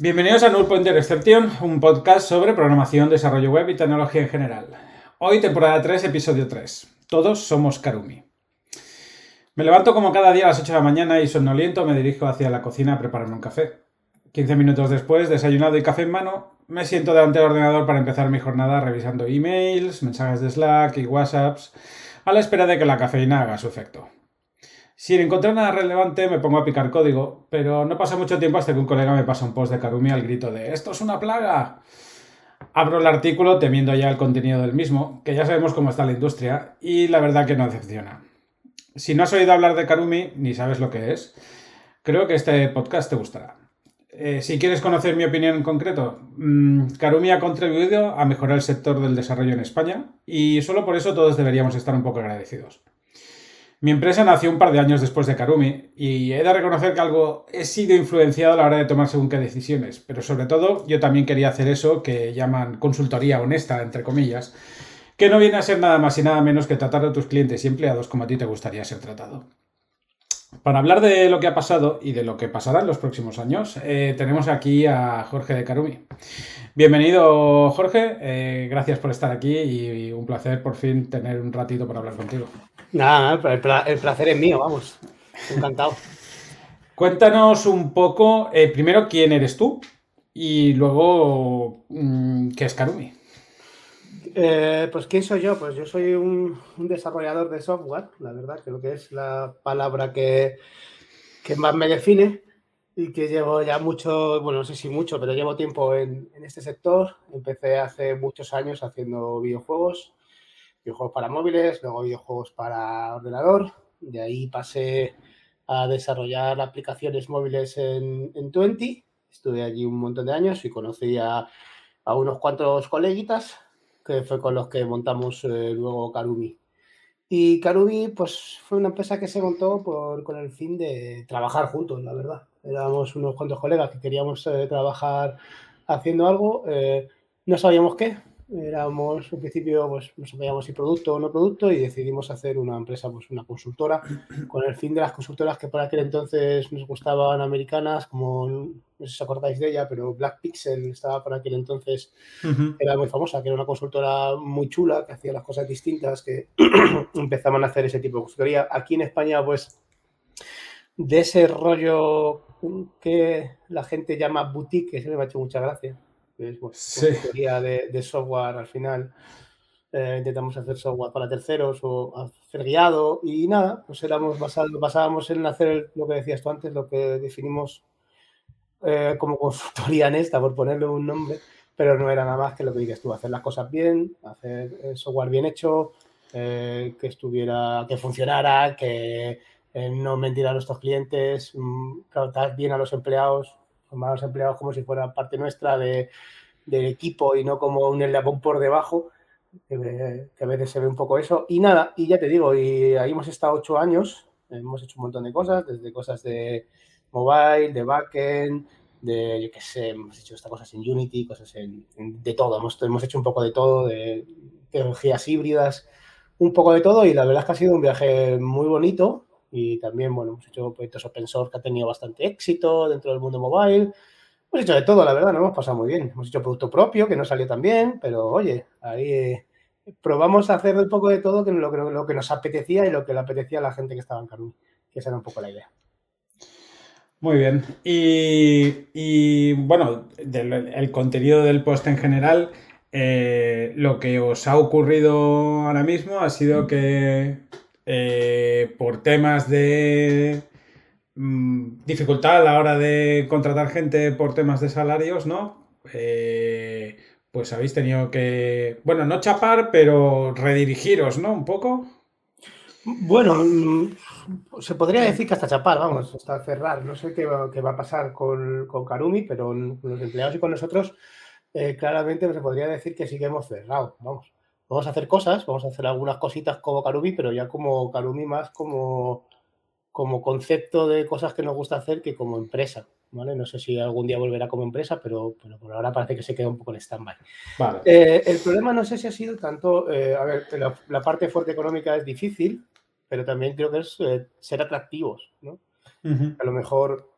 Bienvenidos a Null Pointer Exception, un podcast sobre programación, desarrollo web y tecnología en general. Hoy temporada 3, episodio 3. Todos somos Karumi. Me levanto como cada día a las 8 de la mañana y sonoliento me dirijo hacia la cocina a prepararme un café. 15 minutos después, desayunado y café en mano, me siento delante del ordenador para empezar mi jornada revisando emails, mensajes de Slack y WhatsApps, a la espera de que la cafeína haga su efecto. Sin encontrar nada relevante me pongo a picar código, pero no pasa mucho tiempo hasta que un colega me pasa un post de Karumi al grito de ¡Esto es una plaga! Abro el artículo temiendo ya el contenido del mismo, que ya sabemos cómo está la industria, y la verdad que no decepciona. Si no has oído hablar de Karumi ni sabes lo que es, creo que este podcast te gustará. Eh, si quieres conocer mi opinión en concreto, mmm, Karumi ha contribuido a mejorar el sector del desarrollo en España y solo por eso todos deberíamos estar un poco agradecidos. Mi empresa nació un par de años después de Karumi y he de reconocer que algo he sido influenciado a la hora de tomar según qué decisiones, pero sobre todo yo también quería hacer eso que llaman consultoría honesta, entre comillas, que no viene a ser nada más y nada menos que tratar a tus clientes y empleados como a ti te gustaría ser tratado. Para hablar de lo que ha pasado y de lo que pasará en los próximos años, eh, tenemos aquí a Jorge de Karumi. Bienvenido, Jorge. Eh, gracias por estar aquí y, y un placer por fin tener un ratito para hablar contigo. Nada, el, pla el, placer es mío, vamos. Encantado. Cuéntanos un poco, eh, primero, quién eres tú y luego, mmm, ¿qué es Karumi? Eh, pues, ¿quién soy yo? Pues yo soy un, un, desarrollador de software, la verdad, creo que es la palabra que, que, más me define y que llevo ya mucho, bueno, no sé si mucho, pero llevo tiempo en, en este sector. Empecé hace muchos años haciendo videojuegos, videojuegos para móviles, luego videojuegos para ordenador. De ahí pasé a desarrollar aplicaciones móviles en, en 20. Estuve allí un montón de años y conocí a, a unos cuantos coleguitas, que fue con los que montamos eh, luego Karumi. Y Karumi, pues fue una empresa que se montó por, con el fin de trabajar juntos, la verdad. Éramos unos cuantos colegas que queríamos eh, trabajar haciendo algo, eh, no sabíamos qué, éramos en principio pues no sabíamos si producto o no producto y decidimos hacer una empresa pues una consultora con el fin de las consultoras que por aquel entonces nos gustaban americanas como no sé si os acordáis de ella pero Black Pixel estaba por aquel entonces uh -huh. era muy famosa que era una consultora muy chula que hacía las cosas distintas que empezaban a hacer ese tipo de consultoría aquí en España pues de ese rollo que la gente llama boutique que se me ha hecho mucha gracia que es bueno, sí. de, de, software al final. Eh, intentamos hacer software para terceros o hacer guiado y nada, pues éramos basados, basábamos en hacer lo que decías tú antes, lo que definimos eh, como consultoría en esta, por ponerle un nombre, pero no era nada más que lo que dices tú, hacer las cosas bien, hacer software bien hecho, eh, que estuviera, que funcionara, que eh, no mentir a nuestros clientes, mm, tratar bien a los empleados, los empleados como si fueran parte nuestra de, del equipo y no como un eslabón por debajo, que, que, a veces se ve un poco eso. Y nada, y ya te digo, y ahí hemos estado ocho años, hemos hecho un montón de cosas, desde cosas de mobile, de backend, de, yo qué sé, hemos hecho estas cosas en Unity, cosas en, en, de todo, hemos, hemos hecho un poco de todo, de tecnologías híbridas, un poco de todo, y la verdad es que ha sido un viaje muy bonito, y también, bueno, hemos hecho proyectos open source que ha tenido bastante éxito dentro del mundo mobile. Hemos hecho de todo, la verdad, nos hemos pasado muy bien. Hemos hecho producto propio, que no salió tan bien, pero oye, ahí eh, probamos a hacer un poco de todo que lo, que lo, que nos apetecía y lo que le apetecía a la gente que estaba en Karumi, que esa era un poco la idea. Muy bien. Y, y bueno, del, el contenido del post en general, eh, lo que os ha ocurrido ahora mismo ha sido que eh, por temas de mmm, dificultad a la hora de contratar gente por temas de salarios, ¿no? Eh, pues habéis tenido que, bueno, no chapar, pero redirigiros, ¿no? Un poco. Bueno, mm, se podría decir que hasta chapar, vamos, hasta cerrar. No sé qué va, qué va a pasar con, con, Karumi, pero con los empleados y con nosotros, eh, claramente se podría decir que sí que hemos cerrado, vamos vamos a hacer cosas, vamos a hacer algunas cositas como Karumi, pero ya como Karumi más como, como concepto de cosas que nos gusta hacer que como empresa. ¿vale? No sé si algún día volverá como empresa, pero, pero por ahora parece que se queda un poco en stand-by. Vale. Eh, el problema no sé si ha sido tanto, eh, a ver, la, la, parte fuerte económica es difícil, pero también creo que es eh, ser atractivos, ¿no? Uh -huh. A lo mejor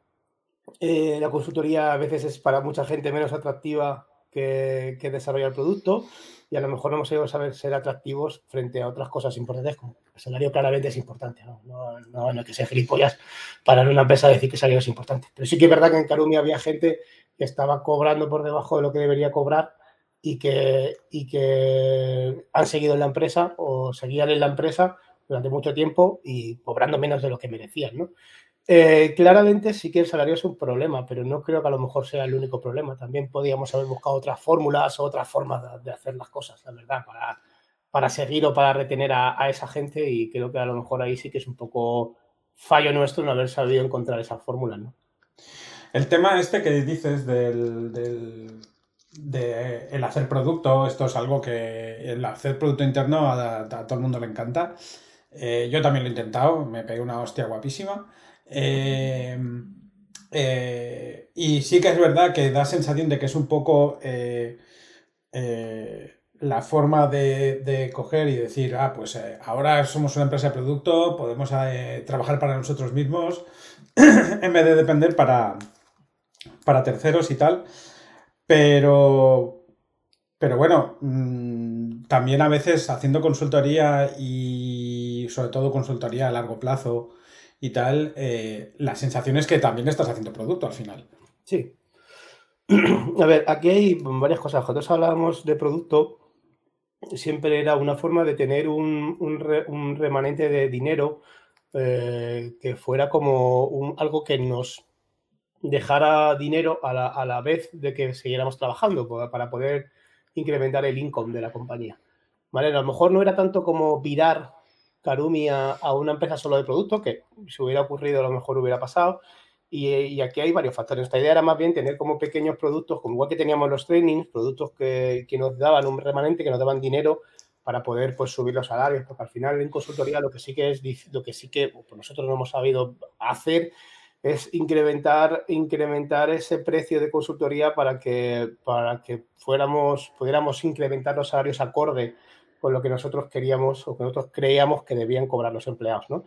la consultoría a veces es para mucha gente menos atractiva que, que desarrollar el producto y a lo mejor no hemos sabido saber ser atractivos frente a otras cosas importantes, como el salario claramente es importante, no, no, no, no hay que ser gilipollas para una empresa decir que el salario es importante. Pero sí que es verdad que en Karumi había gente que estaba cobrando por debajo de lo que debería cobrar y que, y que han seguido en la empresa o seguían en la empresa durante mucho tiempo y cobrando menos de lo que merecían, ¿no? Eh, claramente sí que el salario es un problema, pero no creo que a lo mejor sea el único problema. También podríamos haber buscado otras fórmulas o otras formas de, hacer las cosas, la verdad, para, para seguir o para retener a, esa gente y creo que a lo mejor ahí sí que es un poco fallo nuestro no haber sabido encontrar esa fórmula, ¿no? El tema este que dices del, del de el hacer producto, esto es algo que el hacer producto interno a todo el mundo le encanta. Eh, yo también lo he intentado, me pegué una hostia guapísima. Eh, eh, y sí que es verdad que da sensación de que es un poco la forma de, de, coger y decir, ah, pues ahora somos una empresa de producto, podemos trabajar para nosotros mismos en vez de depender para, para terceros y tal. Pero, pero bueno, mmm, también a veces haciendo consultoría y sobre todo consultoría a largo plazo y tal, eh, la sensación es que también estás haciendo producto al final. Sí. A ver, aquí hay varias cosas. Cuando hablábamos de producto, siempre era una forma de tener un, un, re, un remanente de dinero eh, que fuera como un, algo que nos dejara dinero a la, a la, vez de que siguiéramos trabajando para poder incrementar el income de la compañía. ¿Vale? A lo mejor no era tanto como virar Karumi a, a, una empresa solo de producto, que si hubiera ocurrido a lo mejor hubiera pasado. Y, y, aquí hay varios factores. Esta idea era más bien tener como pequeños productos, como igual que teníamos los trainings, productos que, que nos daban un remanente, que nos daban dinero para poder pues, subir los salarios, porque al final en consultoría lo que sí que es, lo que sí que pues, nosotros no hemos sabido hacer es incrementar, incrementar ese precio de consultoría para que, para que fuéramos, pudiéramos incrementar los salarios acorde con lo que nosotros queríamos o que nosotros creíamos que debían cobrar los empleados, ¿no?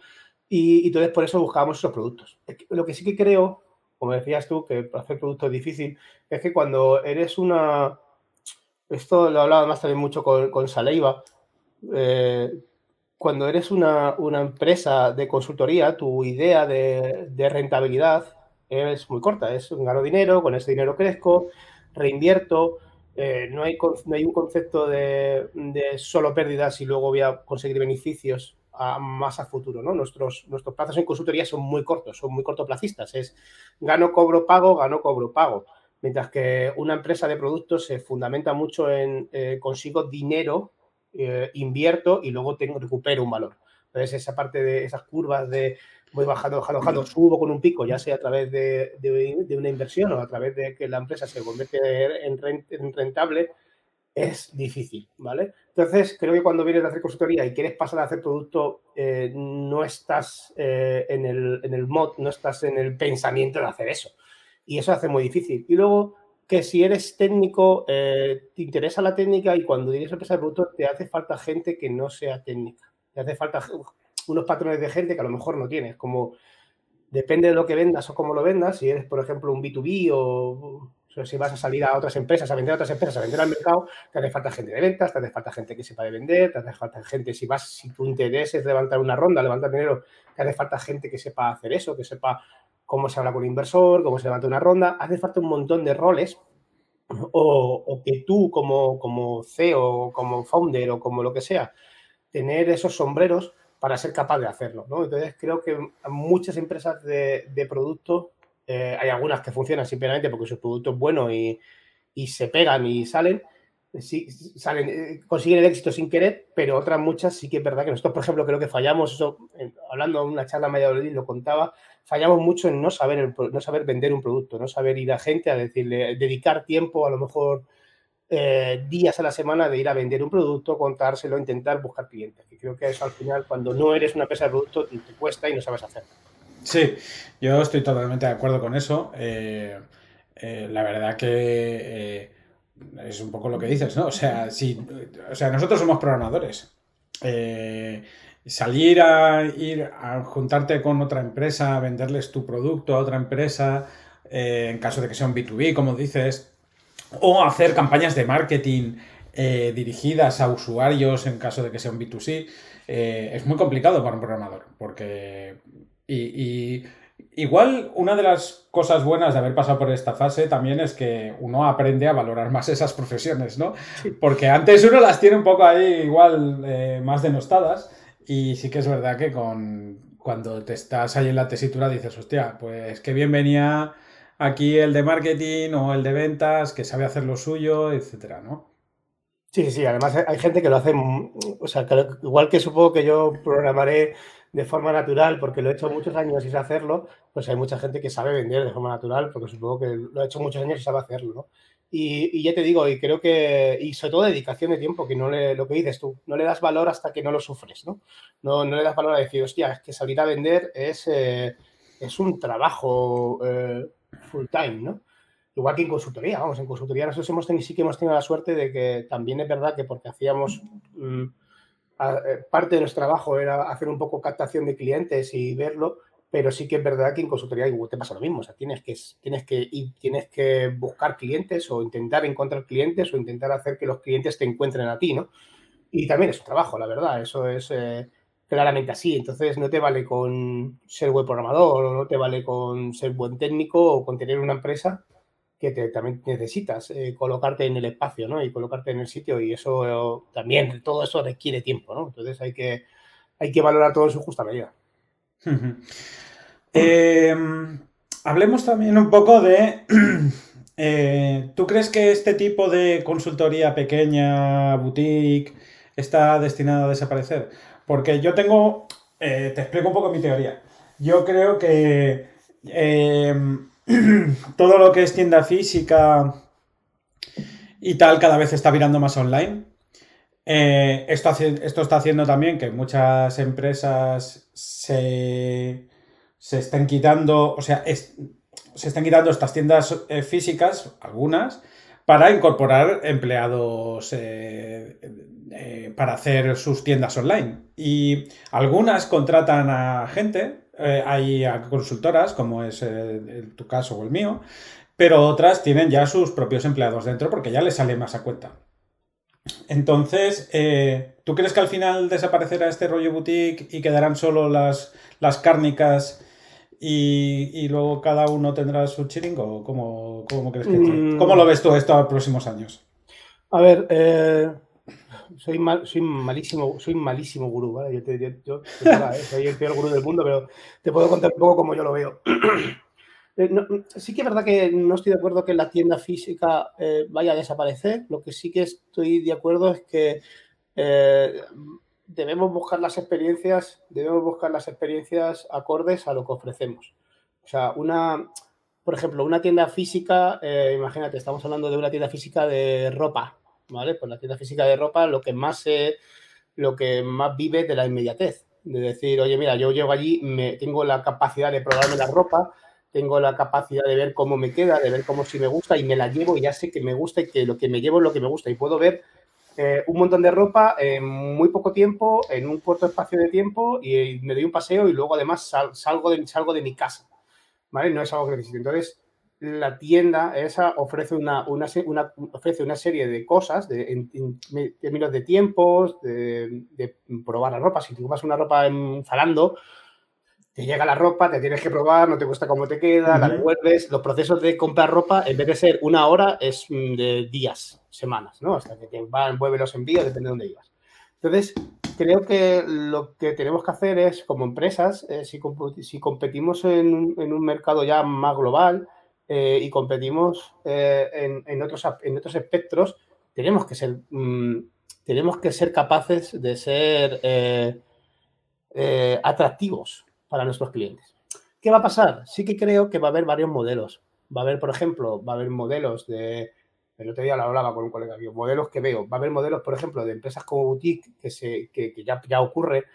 Y, y entonces por eso buscábamos esos productos. Lo que sí que creo, como decías tú, que hacer productos es difícil, es que cuando eres una... Esto lo hablaba más también mucho con, con Saleiva, eh, cuando eres una, una, empresa de consultoría, tu idea de, de, rentabilidad es muy corta, es gano dinero, con ese dinero crezco, reinvierto, eh, no, hay, no, hay, un concepto de, solo pérdidas y luego voy a conseguir beneficios a, más a futuro. ¿no? Nuestros, nuestros plazos en consultoría son muy cortos, son muy cortoplacistas. Es gano, cobro, pago, gano, cobro, pago. Mientras que una empresa de productos se fundamenta mucho en eh, consigo dinero, eh, invierto y luego tengo, recupero un valor. Entonces, esa parte de esas curvas de voy bajando, bajando, bajando, subo con un pico, ya sea a través de, de, de, una inversión o a través de que la empresa se convierte en, rent, en, rentable, es difícil, ¿vale? Entonces, creo que cuando vienes a hacer consultoría y quieres pasar a hacer producto, eh, no estás eh, en, el, en el mod, no estás en el pensamiento de hacer eso. Y eso hace muy difícil. Y luego, que si eres técnico, eh, te interesa la técnica y cuando tienes empresa de producto, te hace falta gente que no sea técnica. Te hace falta unos patrones de gente que a lo mejor no tienes, como depende de lo que vendas o cómo lo vendas, si eres, por ejemplo, un B2B o, si vas a salir a otras empresas, a vender a otras empresas, a vender al mercado, te hace falta gente de ventas, te hace falta gente que sepa de vender, te hace falta gente, si vas, si tu interés es levantar una ronda, levantar dinero, te hace falta gente que sepa hacer eso, que sepa cómo se habla con un inversor, cómo se levanta una ronda, hace falta un montón de roles o, o que tú como, como CEO, como founder o como lo que sea, tener esos sombreros para ser capaz de hacerlo. Entonces, creo que muchas empresas de, de productos, eh, hay algunas que funcionan simplemente porque su producto es bueno y, y se pegan y salen, salen, eh, consiguen el éxito sin querer, pero otras muchas sí que es verdad que nosotros, por ejemplo, creo que fallamos, hablando en una charla media hora lo contaba, fallamos mucho en no saber, no saber vender un producto, no saber ir a gente a decirle, dedicar tiempo, a lo mejor eh, días a la semana de ir a vender un producto, contárselo, intentar buscar clientes. Que creo que eso al final, cuando no eres una empresa de producto, te cuesta y no sabes hacerlo. Sí, yo estoy totalmente de acuerdo con eso. Eh, eh, la verdad que es un poco lo que dices, ¿no? O sea, si, o sea nosotros somos programadores. Salir a ir a juntarte con otra empresa, a venderles tu producto a otra empresa, en caso de que sea un B2B, como dices, o hacer campañas de marketing dirigidas a usuarios en caso de que sea un B2C, es muy complicado para un programador, porque... y Igual una de las cosas buenas de haber pasado por esta fase también es que uno aprende a valorar más esas profesiones, ¿no? Porque antes uno las tiene un poco ahí igual eh, más denostadas y sí que es verdad que con, cuando te estás ahí en la tesitura dices, hostia, pues qué bien venía aquí el de marketing o el de ventas que sabe hacer lo suyo, etcétera, ¿no? Sí, sí, además hay gente que lo hace, o sea, igual que supongo que yo programaré de forma natural, porque lo he hecho muchos años y sé hacerlo, pues hay mucha gente que sabe vender de forma natural, porque supongo que lo ha hecho muchos años y sabe hacerlo, ¿no? Y, ya te digo, y creo que, y sobre todo dedicación de tiempo, que no le, lo que dices tú, no le das valor hasta que no lo sufres, ¿no? No, no le das valor a decir, hostia, es que salir a vender es, eh, es un trabajo eh, full time, ¿no? Igual que en consultoría, vamos, en consultoría nosotros hemos tenido, sí que hemos tenido la suerte de que también es verdad que porque hacíamos... Mm, eh, parte de nuestro trabajo era hacer un poco captación de clientes y verlo, pero sí que es verdad que en consultoría te pasa lo mismo. O sea, tienes que, tienes que, tienes que buscar clientes o intentar encontrar clientes o intentar hacer que los clientes te encuentren a ti, ¿no? Y también es un trabajo, la verdad. Eso es eh, claramente así. Entonces, no te vale con ser buen programador o no te vale con ser buen técnico o con tener una empresa que también necesitas eh, colocarte en el espacio, ¿no? Y colocarte en el sitio y eso también, todo eso requiere tiempo, ¿no? Entonces hay que, hay que valorar todo en su justa medida. Em, hablemos también un poco de... Eh, ¿Tú crees que este tipo de consultoría pequeña, boutique, está destinado a desaparecer? Porque yo tengo... Eh, te explico un poco mi teoría. Yo creo que em, todo lo que es tienda física y tal cada vez está virando más online. Eh, esto, está haciendo también que muchas empresas se, se estén quitando, o sea, se estén quitando estas tiendas eh, físicas, algunas, para incorporar empleados eh, para hacer sus tiendas online. Y algunas contratan a gente eh, hay consultoras, como es eh, tu caso o el mío, pero otras tienen ya sus propios empleados dentro porque ya les sale más a cuenta. Entonces, eh, ¿tú crees que al final desaparecerá este rollo boutique y quedarán solo las, las cárnicas y, luego cada uno tendrá su chiringo? ¿Cómo, cómo crees que mm. ¿Cómo lo ves tú esto a los próximos años? A ver, soy, soy malísimo, soy malísimo gurú, ¿vale? Yo, te, yo, ¿eh? soy el peor gurú del mundo, pero te puedo contar un poco cómo yo lo veo. Eh, sí que es verdad que no estoy de acuerdo que la tienda física eh, vaya a desaparecer. Lo que sí que estoy de acuerdo es que debemos buscar las experiencias, debemos buscar las experiencias acordes a lo que ofrecemos. O sea, una, por ejemplo, una tienda física, imagínate, estamos hablando de una tienda física de ropa, ¿vale? Pues la tienda física de ropa lo que más lo que más vive de la inmediatez. De decir, oye, mira, yo llego allí, me, tengo la capacidad de probarme la ropa, tengo la capacidad de ver cómo me queda, de ver cómo si me gusta y me la llevo y ya sé que me gusta y que lo que me llevo es lo que me gusta y puedo ver eh, un montón de ropa en muy poco tiempo, en un corto espacio de tiempo y me doy un paseo y luego además salgo, de, salgo de mi casa, ¿vale? No es algo que necesito. Entonces, la tienda esa ofrece una, una, ofrece una serie de cosas de, en, términos de tiempos, de, probar la ropa. Si tú compras una ropa en Zalando, te llega la ropa, te tienes que probar, no te gusta cómo te queda, la devuelves. Los procesos de comprar ropa, en vez de ser una hora, es mm, de días, semanas, ¿no? Hasta que te van, vuelve los envíos, depende de dónde ibas. Entonces, creo que lo que tenemos que hacer es, como empresas, eh, si, si, competimos en, en, un mercado ya más global, eh, y competimos eh, en, otros, en otros espectros, tenemos que ser, mm, tenemos que ser capaces de ser atractivos para nuestros clientes. ¿Qué va a pasar? Sí que creo que va a haber varios modelos. Va a haber, por ejemplo, va a haber modelos de, el otro día lo hablaba con un colega modelos que veo. Va a haber modelos, por ejemplo, de empresas como Boutique, que, se, que, ya, ya, ocurre,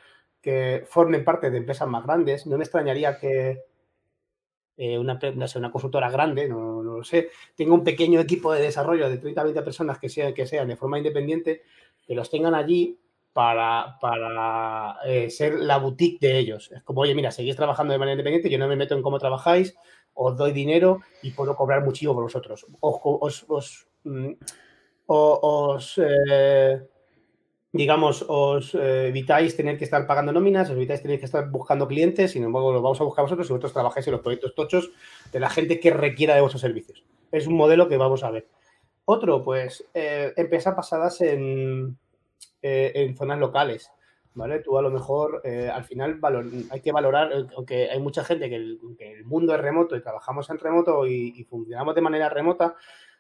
que formen parte de empresas más grandes. No me extrañaría que, eh, una, una consultora grande, no, lo sé, tenga un pequeño equipo de desarrollo de 30 20 personas que sean, que sean de forma independiente, que los tengan allí para, para eh, ser la boutique de ellos. Es como, oye, mira, seguís trabajando de manera independiente, yo no me meto en cómo trabajáis, os doy dinero y puedo cobrar muchísimo por vosotros. Os, os, mm, eh, digamos, os eh, evitáis tener que estar pagando nóminas, os evitáis tener que estar buscando clientes, sin embargo, los vamos a buscar vosotros y vosotros trabajáis en los proyectos tochos de la gente que requiera de vuestros servicios. Es un modelo que vamos a ver. Otro, pues, empresas basadas en, eh, en zonas locales. ¿Vale? Tú a lo mejor al final hay que valorar, aunque hay mucha gente que el, mundo es remoto y trabajamos en remoto y funcionamos de manera remota,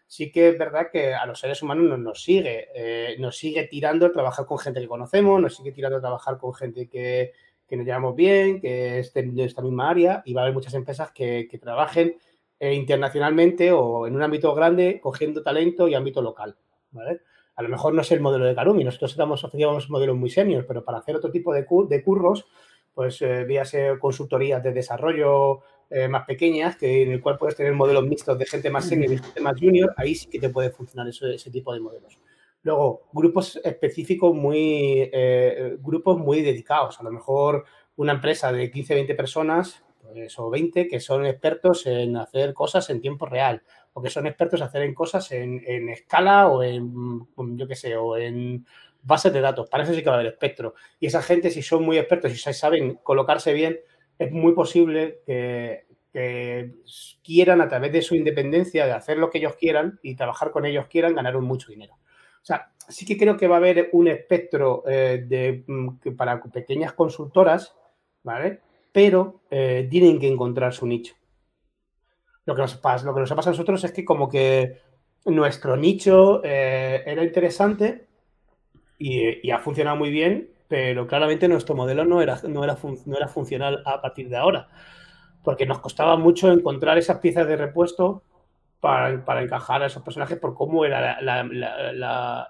sí que es verdad que a los seres humanos nos, sigue, eh, nos sigue tirando el trabajar con gente que conocemos, nos sigue tirando a trabajar con gente que, nos llevamos bien, que esté en esta misma área y va a haber muchas empresas que, trabajen eh, internacionalmente o en un ámbito grande cogiendo talento y ámbito local, ¿vale? A lo mejor no es el modelo de Karumi, nosotros estamos ofrecíamos modelos muy senior, pero para hacer otro tipo de, de curros, pues eh, víase consultorías de desarrollo eh, más pequeñas, que en el cual puedes tener modelos mixtos de gente más senior y gente más junior, ahí sí que te puede funcionar ese tipo de modelos. Luego, grupos específicos muy, eh, grupos muy dedicados. A lo mejor una empresa de 15, 20 personas, pues, o 20, que son expertos en hacer cosas en tiempo real, o que son expertos en hacer cosas en, en escala o en, yo qué sé, o en bases de datos. Para eso sí que va a haber espectro. Y esa gente, si son muy expertos y saben colocarse bien, es muy posible que, quieran a través de su independencia de hacer lo que ellos quieran y trabajar con ellos quieran ganar mucho dinero. O sea, sí que creo que va a haber un espectro eh, de, mm, para pequeñas consultoras, ¿vale? Pero eh, tienen que encontrar su nicho. Lo que, nos ha pasado a nosotros es que como que nuestro nicho eh, era interesante y, ha funcionado muy bien, pero claramente nuestro modelo no era, no era, no era funcional a partir de ahora, porque nos costaba mucho encontrar esas piezas de repuesto para, encajar a esos personajes por cómo era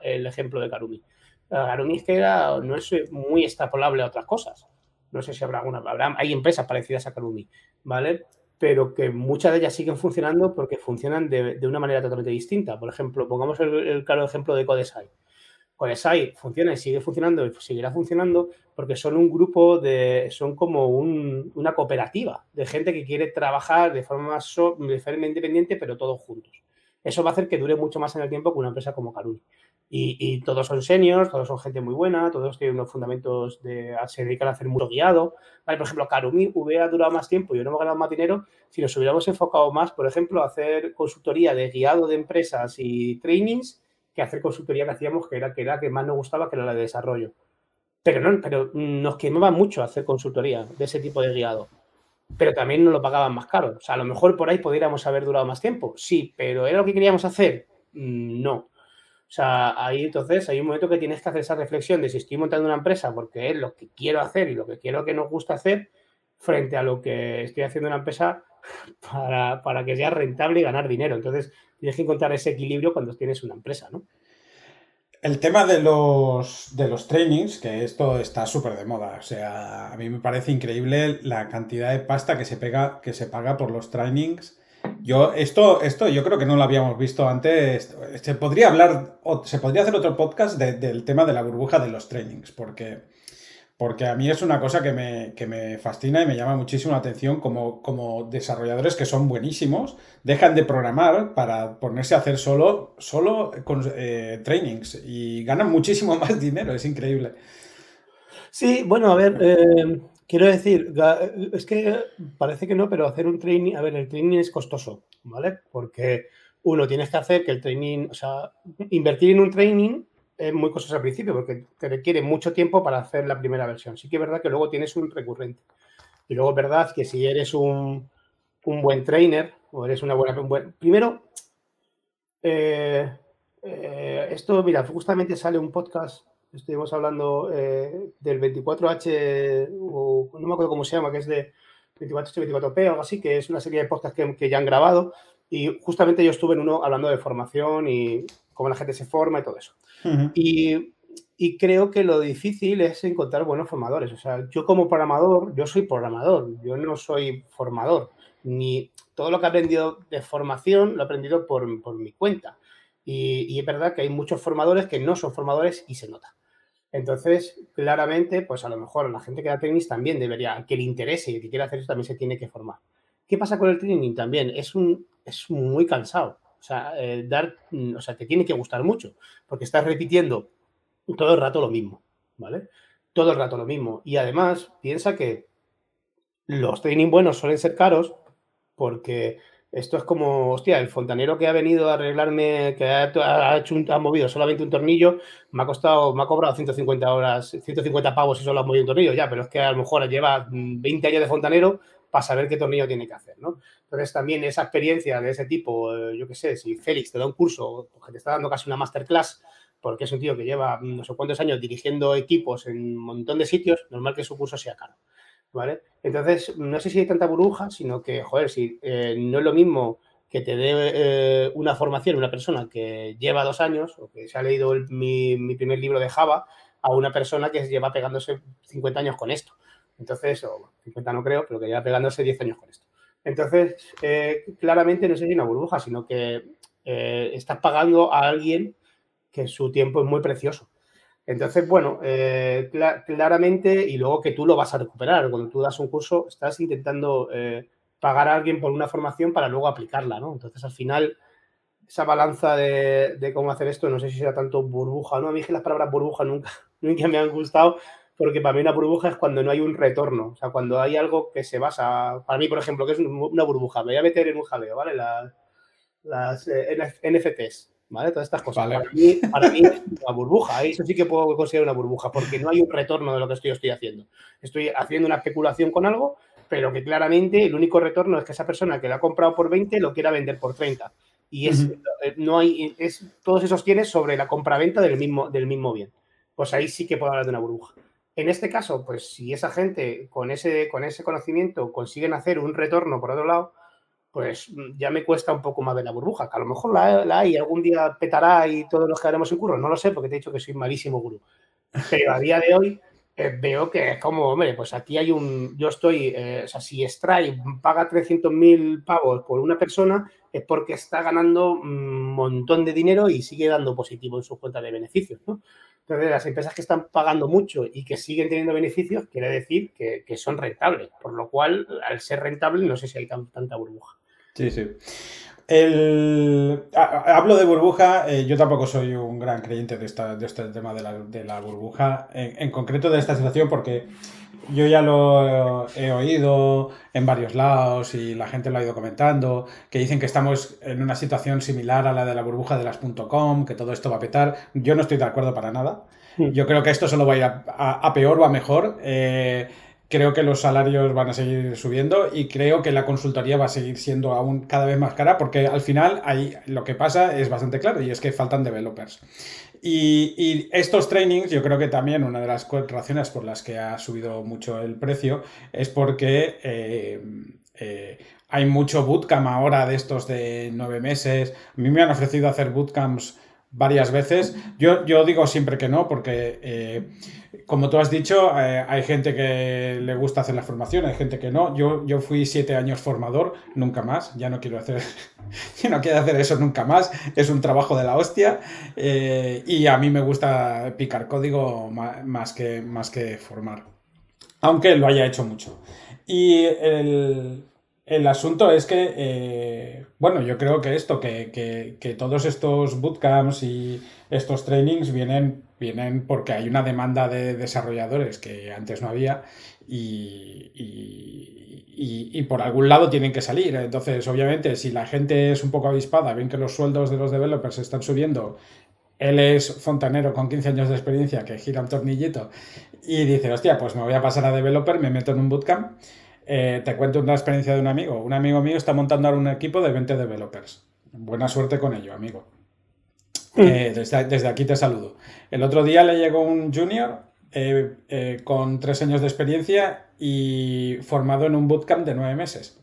el ejemplo de Karumi. Karumi es que era, no es muy extrapolable a otras cosas. No sé si habrá alguna, habrá, hay empresas parecidas a Karumi, ¿vale? Pero que muchas de ellas siguen funcionando porque funcionan de, una manera totalmente distinta. Por ejemplo, pongamos el, el claro ejemplo de Codesai Codesai funciona y sigue funcionando y seguirá funcionando porque son un grupo de, son como una cooperativa de gente que quiere trabajar de forma más independiente, pero todos juntos. Eso va a hacer que dure mucho más en el tiempo que una empresa como Karuni. Y, todos son seniors, todos son gente muy buena, todos tienen unos fundamentos de se dedican a hacer mucho guiado. por ejemplo, Karumi hubiera durado más tiempo y hubiéramos ganado más dinero si nos hubiéramos enfocado más, por ejemplo, a hacer consultoría de guiado de empresas y trainings que hacer consultoría que hacíamos, que era, que era que más nos gustaba, que era la de desarrollo. Pero, no, pero nos quemaba mucho hacer consultoría de ese tipo de guiado. Pero también nos lo pagaban más caro. O sea, a lo mejor por ahí podríamos haber durado más tiempo. Sí, pero ¿era lo que queríamos hacer? Mm, no. O sea, ahí entonces hay un momento que tienes que hacer esa reflexión de si estoy montando una empresa porque es lo que quiero hacer y lo que quiero que nos gusta hacer, frente a lo que estoy haciendo una empresa para, para que sea rentable y ganar dinero. Entonces, tienes que encontrar ese equilibrio cuando tienes una empresa, ¿no? El tema de los, de los trainings, que esto está súper de moda. O sea, a mí me parece increíble la cantidad de pasta que se, pega, que se paga por los trainings. Yo, esto, esto yo creo que no lo habíamos visto antes. Se podría hablar, se podría hacer otro podcast del tema de la burbuja de los trainings, porque porque a mí es una cosa que me, me fascina y me llama muchísimo la atención como, como, desarrolladores que son buenísimos, dejan de programar para ponerse a hacer solo, solo con, eh, trainings y ganan muchísimo más dinero, es increíble. Sí, bueno, a ver, eh, quiero decir, es que parece que no, pero hacer un training, a ver, el training es costoso, ¿vale? Porque uno, tienes que hacer que el training, o sea, invertir en un training es muy costoso al principio porque te requiere mucho tiempo para hacer la primera versión. Sí que es verdad que luego tienes un recurrente. Y luego es verdad que si eres un, buen trainer o eres una buena... primero, eh, eh, esto, mira, justamente sale un podcast, estuvimos hablando eh, del 24H, o no me acuerdo cómo se llama, que es de 24H, 24P o algo así, que es una serie de podcasts que, que ya han grabado. Y justamente yo estuve en uno hablando de formación y cómo la gente se forma y todo eso. y, creo que lo difícil es encontrar buenos formadores. O sea, yo como programador, yo soy programador, yo no soy formador. Ni todo lo que he aprendido de formación lo he aprendido por, mi cuenta. Y, es verdad que hay muchos formadores que no son formadores y se nota. Entonces, claramente, pues a lo mejor la gente que da tenis también debería, que le interese y que quiera hacer eso, también se tiene que formar. ¿Qué pasa con el training? También es, un, es muy cansado. O sea, eh, dar, mm, o sea, te tiene que gustar mucho, porque estás repitiendo todo el rato lo mismo, ¿vale? Todo el rato lo mismo. Y además, piensa que los training buenos suelen ser caros porque esto es como, hostia, el fontanero que ha venido a arreglarme, que ha, hecho ha movido solamente un tornillo, me ha costado, me ha cobrado 150 horas, 150 pavos si solo ha movido un tornillo, ya, pero es que a lo mejor lleva 20 años de fontanero para saber qué tornillo tiene que hacer, ¿no? Entonces también esa experiencia de ese tipo, eh, yo qué sé, si Félix te da un curso, que te está dando casi una masterclass, porque es un tío que lleva no sé cuántos años dirigiendo equipos en un montón de sitios, normal que su curso sea caro. ¿Vale? Entonces, no sé si hay tanta burbuja, sino que, joder, si eh, no es lo mismo que te dé eh, una formación una persona que lleva dos años o que se ha leído mi, primer libro de Java a una persona que lleva pegándose 50 años con esto. Entonces, o 50 no creo, pero que lleva pegándose 10 años con esto. Entonces, eh, claramente no si una burbuja, sino que estás pagando a alguien que su tiempo es muy precioso. Entonces, bueno, eh, claramente, y luego que tú lo vas a recuperar. Cuando tú das un curso, estás intentando eh, pagar a alguien por una formación para luego aplicarla, ¿no? Entonces, al final, esa balanza de, cómo hacer esto, no sé si sea tanto burbuja, ¿no? A mí que las palabras burbuja nunca, nunca me han gustado, porque para mí una burbuja es cuando no hay un retorno, o sea, cuando hay algo que se basa, para mí, por ejemplo, que es una burbuja, me voy a meter en un jaleo, ¿vale? Las, eh, NFTs. ¿Vale? Todas estas cosas. Para, mí, es una burbuja, eso sí que puedo considerar una burbuja, porque no hay un retorno de lo que estoy, estoy haciendo. Estoy haciendo una especulación con algo, pero que claramente el único retorno es que esa persona que lo ha comprado por 20 lo quiera vender por 30. Y es, eh, no hay, es, todo se sostiene sobre la compraventa del mismo, del mismo bien. Pues ahí sí que puedo hablar de una burbuja. En este caso, pues si esa gente con ese, con ese conocimiento consiguen hacer un retorno por otro lado, pues mm, ya me cuesta un poco más de la burbuja, que a lo mejor la, hay, algún día petará y todos los que haremos en curro, no lo sé, porque te he dicho que soy malísimo gurú. Pero a día de hoy eh, veo que es como, hombre, pues aquí hay un, yo estoy, eh, o sea, si Stripe paga 300.000 pavos por una persona, es porque está ganando un montón de dinero y sigue dando positivo en su cuenta de beneficios. Entonces, las empresas que están pagando mucho y que siguen teniendo beneficios, quiere decir que, son rentables. Por lo cual, al ser rentable, no sé si hay tanta burbuja. Sí, sí. hablo de burbuja, eh, yo tampoco soy un gran creyente de, de este tema de la, burbuja, en, concreto de esta situación, porque yo ya lo he oído en varios lados y la gente lo ha ido comentando, que dicen que estamos en una situación similar a la de la burbuja de las .com, que todo esto va a petar. Yo no estoy de acuerdo para nada. Hmm. Yo creo que esto solo va a ir a, peor o a mejor. Eh, creo que los salarios van a seguir subiendo y creo que la consultoría va a seguir siendo aún cada vez más cara porque al final ahí lo que pasa es bastante claro y es que faltan developers. Y, estos trainings, yo creo que también una de las razones por las que ha subido mucho el precio es porque eh, eh, hay mucho bootcamp ahora de estos de nueve meses. A mí me han ofrecido hacer bootcamps varias veces. Yo, yo digo siempre que no, porque eh, como tú has dicho, eh, hay gente que le gusta hacer la formación, hay gente que no. Yo, yo fui siete años formador, nunca más. Ya no quiero hacer, no quiero hacer eso nunca más. Es un trabajo de la hostia. Eh, y a mí me gusta picar código más que, más que formar. Aunque lo haya hecho mucho. Y el, el asunto es que, eh, bueno, yo creo que esto, que, todos estos bootcamps y estos trainings vienen, vienen porque hay una demanda de desarrolladores que antes no había y, y, por algún lado tienen que salir. Entonces, obviamente, si la gente es un poco avispada, ven que los sueldos de los developers están subiendo, él es fontanero con 15 años de experiencia que gira un tornillito y dice, hostia, pues me voy a pasar a developer, me meto en un bootcamp eh, te cuento una experiencia de un amigo. Un amigo mío está montando ahora un equipo de 20 developers. Buena suerte con ello, amigo. Mm. Eh, desde, aquí te saludo. El otro día le llegó un junior eh, con tres años de experiencia y formado en un bootcamp de nueve meses,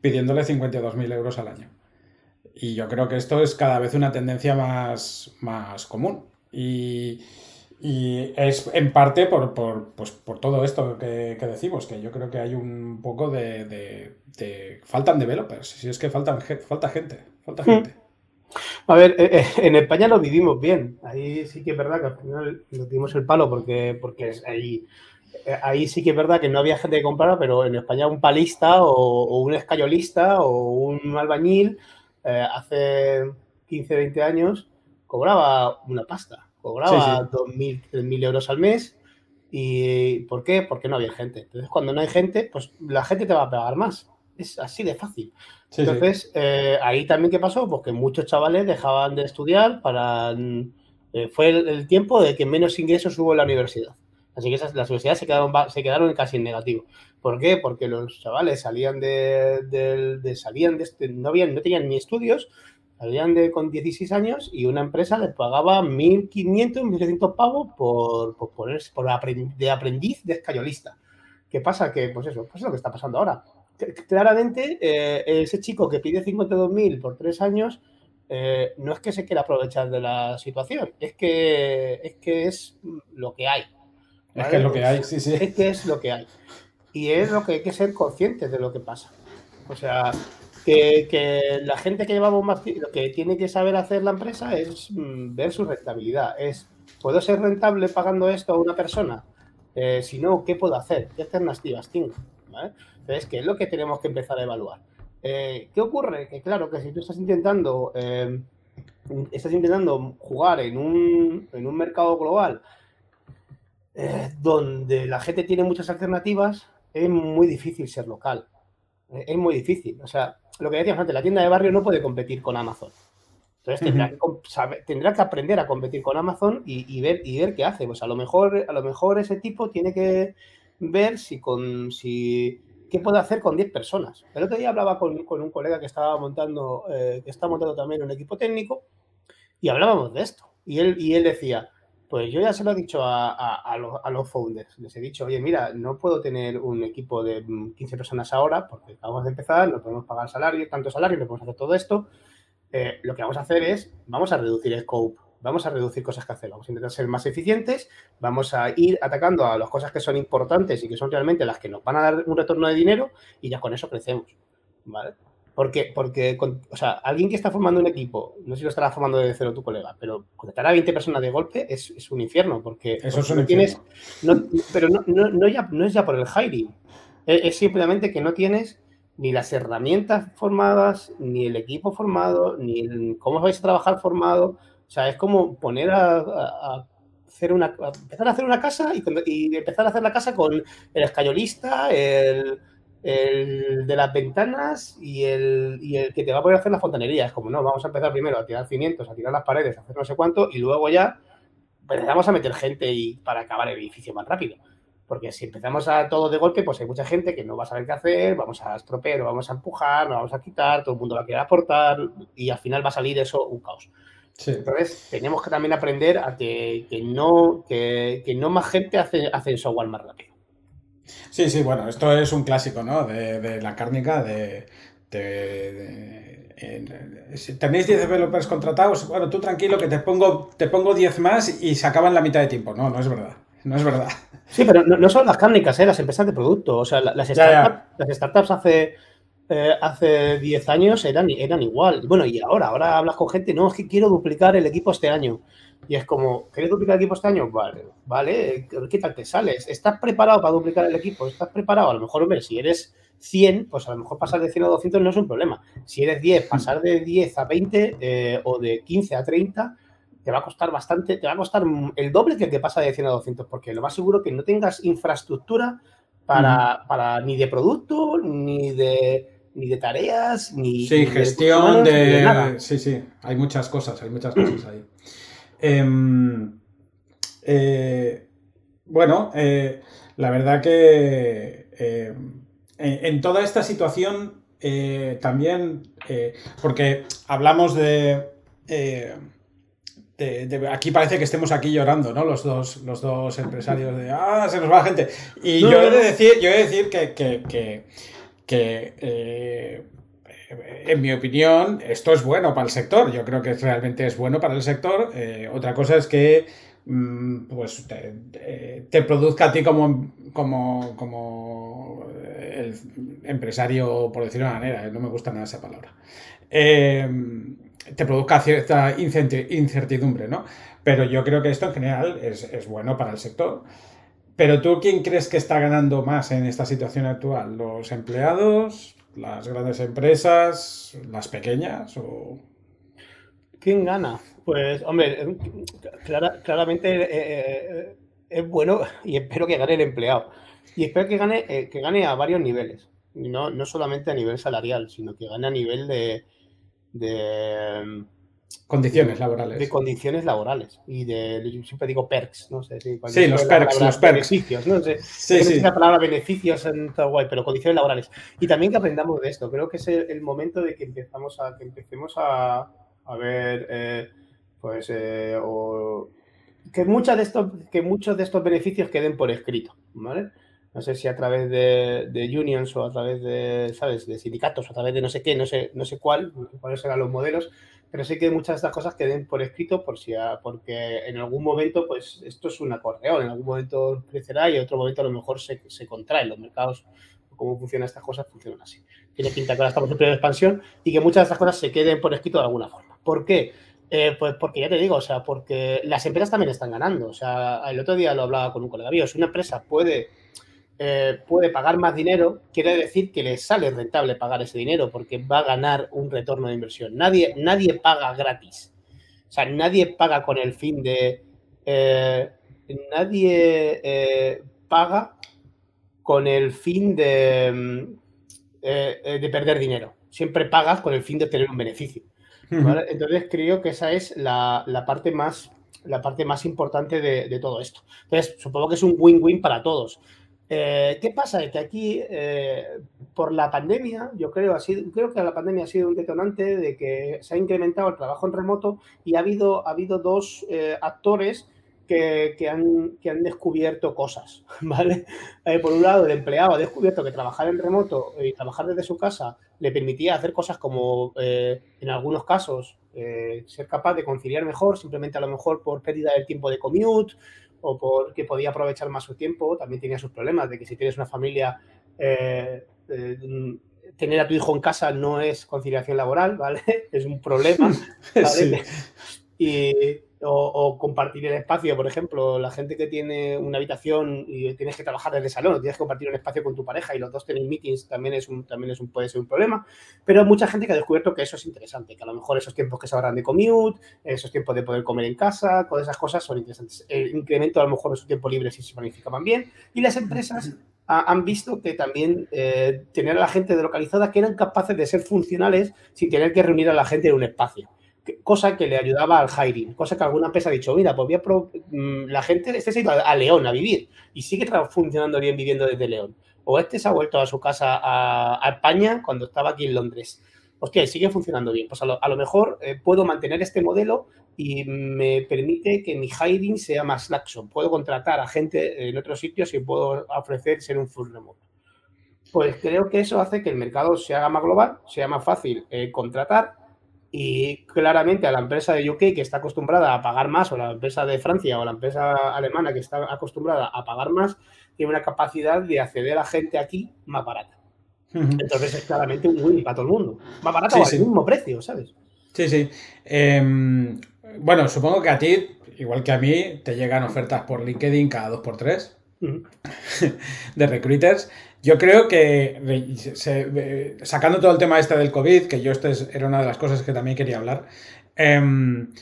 pidiéndole 52.000 euros al año. Y yo creo que esto es cada vez una tendencia más, más común. Y, y es en parte por, por, pues, por todo esto que, que, decimos, que yo creo que hay un poco de, de, faltan developers, si es que faltan, falta gente, falta hmm. gente. A ver, eh, eh, en España lo vivimos bien. Ahí sí que es verdad que al final nos dimos el palo porque, porque hay eh, ahí sí que es verdad que no había gente que comprara, pero en España un palista o, un escayolista o un albañil eh, hace 15, 20 años cobraba una pasta, cobraba 2.000, 3.000 euros al mes. ¿Y por qué? Porque no había gente. Entonces, cuando no hay gente, pues la gente te va a pagar más. Es así de fácil. Entonces, eh, ahí también, ¿qué pasó? Pues que muchos chavales dejaban de estudiar para... fue el, tiempo de que menos ingresos hubo en la universidad. Así que las universidades se quedaron, se quedaron casi en negativo. ¿Por qué? Porque los chavales salían de, salían de este, no, habían, no tenían ni estudios, salían de con 16 años y una empresa les pagaba 1.500, 1.600 pavos por, por, por, de aprendiz de escayolista. ¿Qué pasa? Que, pues eso, pues es lo que está pasando ahora. Claramente, eh, ese chico que pide 52.000 por tres años, eh, no es que se quiera aprovechar de la situación, es que, es que es lo que hay. Es que es lo que hay, sí, sí. Es que es lo que hay. Y es lo que hay que ser conscientes de lo que pasa. O sea, que, la gente que llevamos más lo que tiene que saber hacer la empresa es mm, ver su rentabilidad. Es, ¿puedo ser rentable pagando esto a una persona? Eh, si no, ¿qué puedo hacer? ¿Qué alternativas tengo? Entonces, ¿qué es lo que tenemos que empezar a evaluar? Eh, ¿Qué ocurre? Que claro, que si tú estás intentando, eh, estás intentando jugar en un, en un mercado global eh, donde la gente tiene muchas alternativas, es muy difícil ser local. Es muy difícil. O sea, lo que decíamos antes, la tienda de barrio no puede competir con Amazon. Entonces tendrá, que, aprender a competir con Amazon y, ver, y ver qué hace. Pues a lo mejor, a lo mejor ese tipo tiene que ver si con si qué puede hacer con 10 personas. El otro día hablaba con, un colega que estaba montando, eh, que está montando también un equipo técnico, y hablábamos de esto. Y él, y él decía, pues yo ya se lo he dicho a, los, founders. Les he dicho, oye, mira, no puedo tener un equipo de 15 personas ahora porque acabamos de empezar, no podemos pagar salario, tanto salario, no podemos hacer todo esto. Eh, lo que vamos a hacer es, vamos a reducir el scope, vamos a reducir cosas que hacer, vamos a intentar ser más eficientes, vamos a ir atacando a las cosas que son importantes y que son realmente las que nos van a dar un retorno de dinero y ya con eso crecemos. ¿Vale? Porque, porque o sea, alguien que está formando un equipo, no sé si lo estará formando de cero tu colega, pero conectar a 20 personas de golpe es, es un infierno, porque, Eso no tienes. pero no, no, ya, no es ya por el hiring, es, simplemente que no tienes ni las herramientas formadas, ni el equipo formado, ni cómo vais a trabajar formado. O sea, es como poner a, hacer una, empezar a hacer una casa y, empezar a hacer la casa con el escayolista, el de las ventanas y el, que te va a poder hacer la fontanería. Es como, no, vamos a empezar primero a tirar cimientos, a tirar las paredes, a hacer no sé cuánto, y luego ya empezamos a meter gente y, para acabar el edificio más rápido. Porque si empezamos a todo de golpe, pues hay mucha gente que no va a saber qué hacer, vamos a estropear, vamos a empujar, nos vamos a quitar, todo el mundo va a querer aportar y al final va a salir eso un caos. Entonces, tenemos que también aprender a que, no, que, que, no más gente hace, hace software más rápido. Sí, sí, bueno, esto es un clásico, ¿no? De, la cárnica, de... ¿Tenéis 10 developers contratados? Bueno, tú tranquilo que te pongo, te pongo 10 más y se acaban la mitad de tiempo. No, no es verdad. No es verdad. Sí, pero no, son las cárnicas, ¿eh? las empresas de producto. O sea, las, startups hace, eh, hace 10 años eran, eran igual. Bueno, y ahora, ahora hablas con gente, no, es que quiero duplicar el equipo este año. Y es como, ¿quieres duplicar el equipo este año? Vale, vale, ¿qué tal te sales? ¿Estás preparado para duplicar el equipo? ¿Estás preparado? A lo mejor, hombre, si eres 100, pues a lo mejor pasar de 100 a 200 no es un problema. Si eres 10, pasar de 10 a 20 eh, o de 15 a 30 te va a costar bastante, te va a costar el doble que el que pasa de 100 a 200, porque lo más seguro que no tengas infraestructura para, para ni de producto, ni de, ni de tareas, ni, sí, gestión de, Sí, sí, hay muchas cosas, hay muchas cosas ahí. Em, eh, bueno, eh, la verdad que eh, en, toda esta situación también, porque hablamos de, Aquí parece que estemos aquí llorando, ¿no? Los dos, los dos empresarios de, ah, se nos va la gente. Y yo, he de decir, yo he de decir que, que, que en mi opinión, esto es bueno para el sector. Yo creo que realmente es bueno para el sector. Eh, otra cosa es que mm, pues te, produzca a ti como, como, como el empresario, por decirlo de una manera, no me gusta nada esa palabra. Eh, te produzca cierta incertidumbre, ¿no? Pero yo creo que esto en general es, es bueno para el sector. Pero tú, ¿quién crees que está ganando más en esta situación actual? ¿Los empleados? ¿Las grandes empresas? ¿Las pequeñas? O... ¿Quién gana? Pues, hombre, claramente eh, eh, es bueno y espero que gane el empleado. Y espero que gane, eh, que gane a varios niveles. No, no solamente a nivel salarial, sino que gane a nivel de, de Condiciones laborales. De condiciones laborales. Y de, yo siempre digo perks, no sé si. Sí, los perks, los perks. Beneficios, no sé. Sí, sí. la palabra beneficios en guay, pero condiciones laborales. Y también que aprendamos de esto. Creo que es el, momento de que empezamos a, que empecemos a, a ver, eh, pues, eh, o, que, muchas de estos, que muchos de estos beneficios queden por escrito, ¿vale? No sé si a través de, de, unions o a través de, ¿sabes?, de sindicatos o a través de no sé qué, no sé, no sé cuál, cuáles serán los modelos, pero sé que muchas de estas cosas queden por escrito por si porque en algún momento, pues esto es un acordeón, en algún momento crecerá y en otro momento a lo mejor se, se contrae. Los mercados, cómo funcionan estas cosas, funcionan así. Tiene pinta que ahora estamos en de expansión y que muchas de estas cosas se queden por escrito de alguna forma. ¿Por qué? Eh, pues porque ya te digo, o sea, porque las empresas también están ganando. O sea, el otro día lo hablaba con un colega mío, si una empresa puede eh, puede pagar más dinero, quiere decir que le sale rentable pagar ese dinero porque va a ganar un retorno de inversión. Nadie, nadie paga gratis. O sea, nadie paga con el fin de... Eh, nadie eh, paga con el fin de, mm, de perder dinero. Siempre pagas con el fin de tener un beneficio. Entonces creo que esa es la, parte más la parte más importante de, de, todo esto. Entonces, supongo que es un win-win para todos. Eh, ¿Qué pasa? Que aquí, eh, por la pandemia, yo creo, ha sido, creo que la pandemia ha sido un detonante de que se ha incrementado el trabajo en remoto y ha habido, ha habido dos eh, actores que, que, han, que, han, descubierto cosas, ¿vale? por un lado, el empleado ha descubierto que trabajar en remoto y trabajar desde su casa le permitía hacer cosas como, en algunos casos, ser capaz de conciliar mejor, simplemente a lo mejor por pérdida del tiempo de commute o porque podía aprovechar más su tiempo, también tenía sus problemas de que si tienes una familia, eh, eh, tener a tu hijo en casa no es conciliación laboral, ¿vale? Es un problema, ¿vale? Y, o, compartir el espacio, por ejemplo, la gente que tiene una habitación y tienes que trabajar desde el salón, tienes que compartir un espacio con tu pareja y los dos tienen meetings, también, es un, también es un, puede ser un problema. Pero mucha gente que ha descubierto que eso es interesante, que a lo mejor esos tiempos que se ahorran de commute, esos tiempos de poder comer en casa, todas esas cosas son interesantes. El incremento a lo mejor de su tiempo libre si se planificaban bien. Y las empresas han visto que también eh, tener a la gente delocalizada que eran capaces de ser funcionales sin tener que reunir a la gente en un espacio cosa que le ayudaba al hiring, cosa que alguna empresa ha dicho, mira, pues mm, la gente, este se ha ido a, León a vivir y sigue funcionando bien viviendo desde León. O este se ha vuelto a su casa a, España cuando estaba aquí en Londres. Hostia, sigue funcionando bien. Pues a lo, mejor eh, puedo mantener este modelo y me permite que mi hiring sea más laxo. Puedo contratar a gente en otros sitios y puedo ofrecer ser un full remote. Pues creo que eso hace que el mercado se haga más global, sea más fácil eh, contratar y claramente a la empresa de UK que está acostumbrada a pagar más, o la empresa de Francia o la empresa alemana que está acostumbrada a pagar más, tiene una capacidad de acceder a gente aquí más barata. Entonces es claramente un win para todo el mundo. Más barata o al mismo precio, ¿sabes? Sí, sí. Em, bueno, supongo que a ti, igual que a mí, te llegan ofertas por LinkedIn cada dos por tres de recruiters. Yo creo que, sacando todo el tema este del COVID, que yo este era una de las cosas que también quería hablar, em,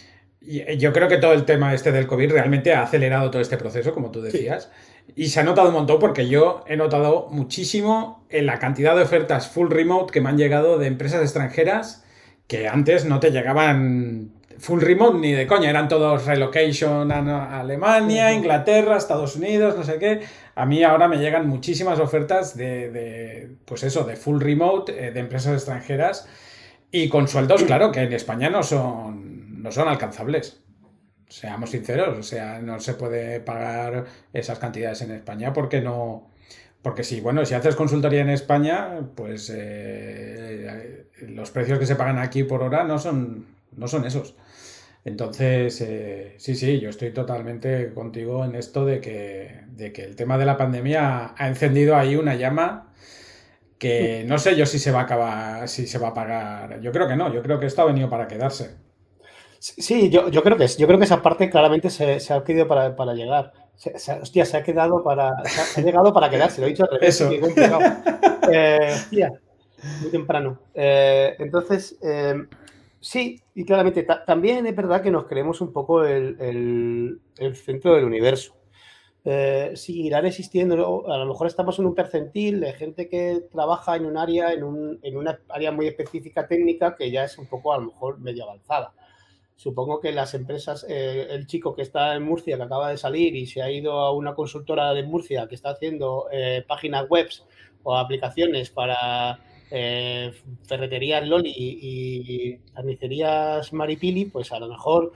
yo creo que todo el tema este del COVID realmente ha acelerado todo este proceso, como tú decías. Y se ha notado un montón porque yo he notado muchísimo en la cantidad de ofertas full remote que me han llegado de empresas extranjeras que antes no te llegaban full remote ni de coña, eran todos relocation a Alemania, Inglaterra, Estados Unidos, no sé qué. A mí ahora me llegan muchísimas ofertas de, pues eso, de full remote, eh, de empresas extranjeras y con sueldos, claro, que en España no son, no son alcanzables. Seamos sinceros, o sea, no se puede pagar esas cantidades en España porque no... Porque sí, bueno, si haces consultoría en España, pues eh, los precios que se pagan aquí por hora no son, no son esos. Entonces, eh, sí, sí, yo estoy totalmente contigo en esto de que, de que el tema de la pandemia ha encendido ahí una llama que no sé yo si se va a acabar, si se va a apagar. Yo creo que no, yo creo que esto ha venido para quedarse. Sí, yo, creo que yo creo que esa parte claramente se, ha adquirido para, llegar. hostia, se ha quedado para. Se ha, llegado para quedarse, lo he dicho al revés. Eso. Eh, hostia, muy temprano. Eh, entonces, eh, sí, y claramente también es verdad que nos creemos un poco el, centro del universo. seguirán existiendo, a lo mejor estamos en un percentil de gente que trabaja en un área, en, un, en una área muy específica técnica que ya es un poco a lo mejor medio avanzada supongo que las empresas, eh, el chico que está en Murcia, que acaba de salir y se ha ido a una consultora de Murcia que está haciendo eh, páginas web o aplicaciones para eh, ferreterías Loli y, carnicerías Maripili, pues a lo mejor